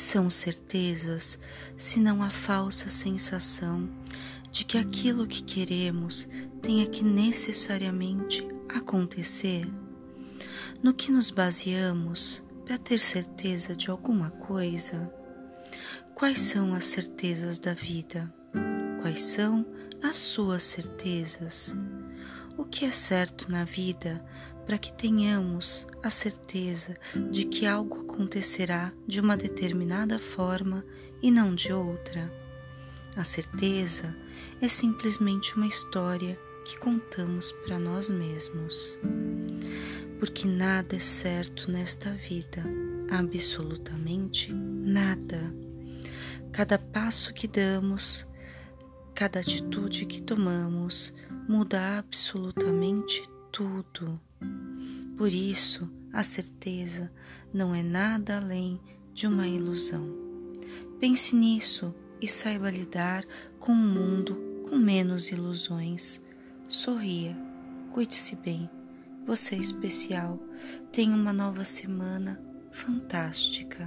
são certezas senão a falsa sensação de que aquilo que queremos tenha que necessariamente acontecer? No que nos baseamos para ter certeza de alguma coisa? Quais são as certezas da vida? Quais são as suas certezas? O que é certo na vida para que tenhamos a certeza de que algo acontecerá de uma determinada forma e não de outra? A certeza é simplesmente uma história que contamos para nós mesmos. Porque nada é certo nesta vida, absolutamente nada. Cada passo que damos, cada atitude que tomamos muda absolutamente tudo. Por isso, a certeza não é nada além de uma ilusão. Pense nisso e saiba lidar com um mundo com menos ilusões. Sorria, cuide-se bem. Você é especial. Tenha uma nova semana fantástica.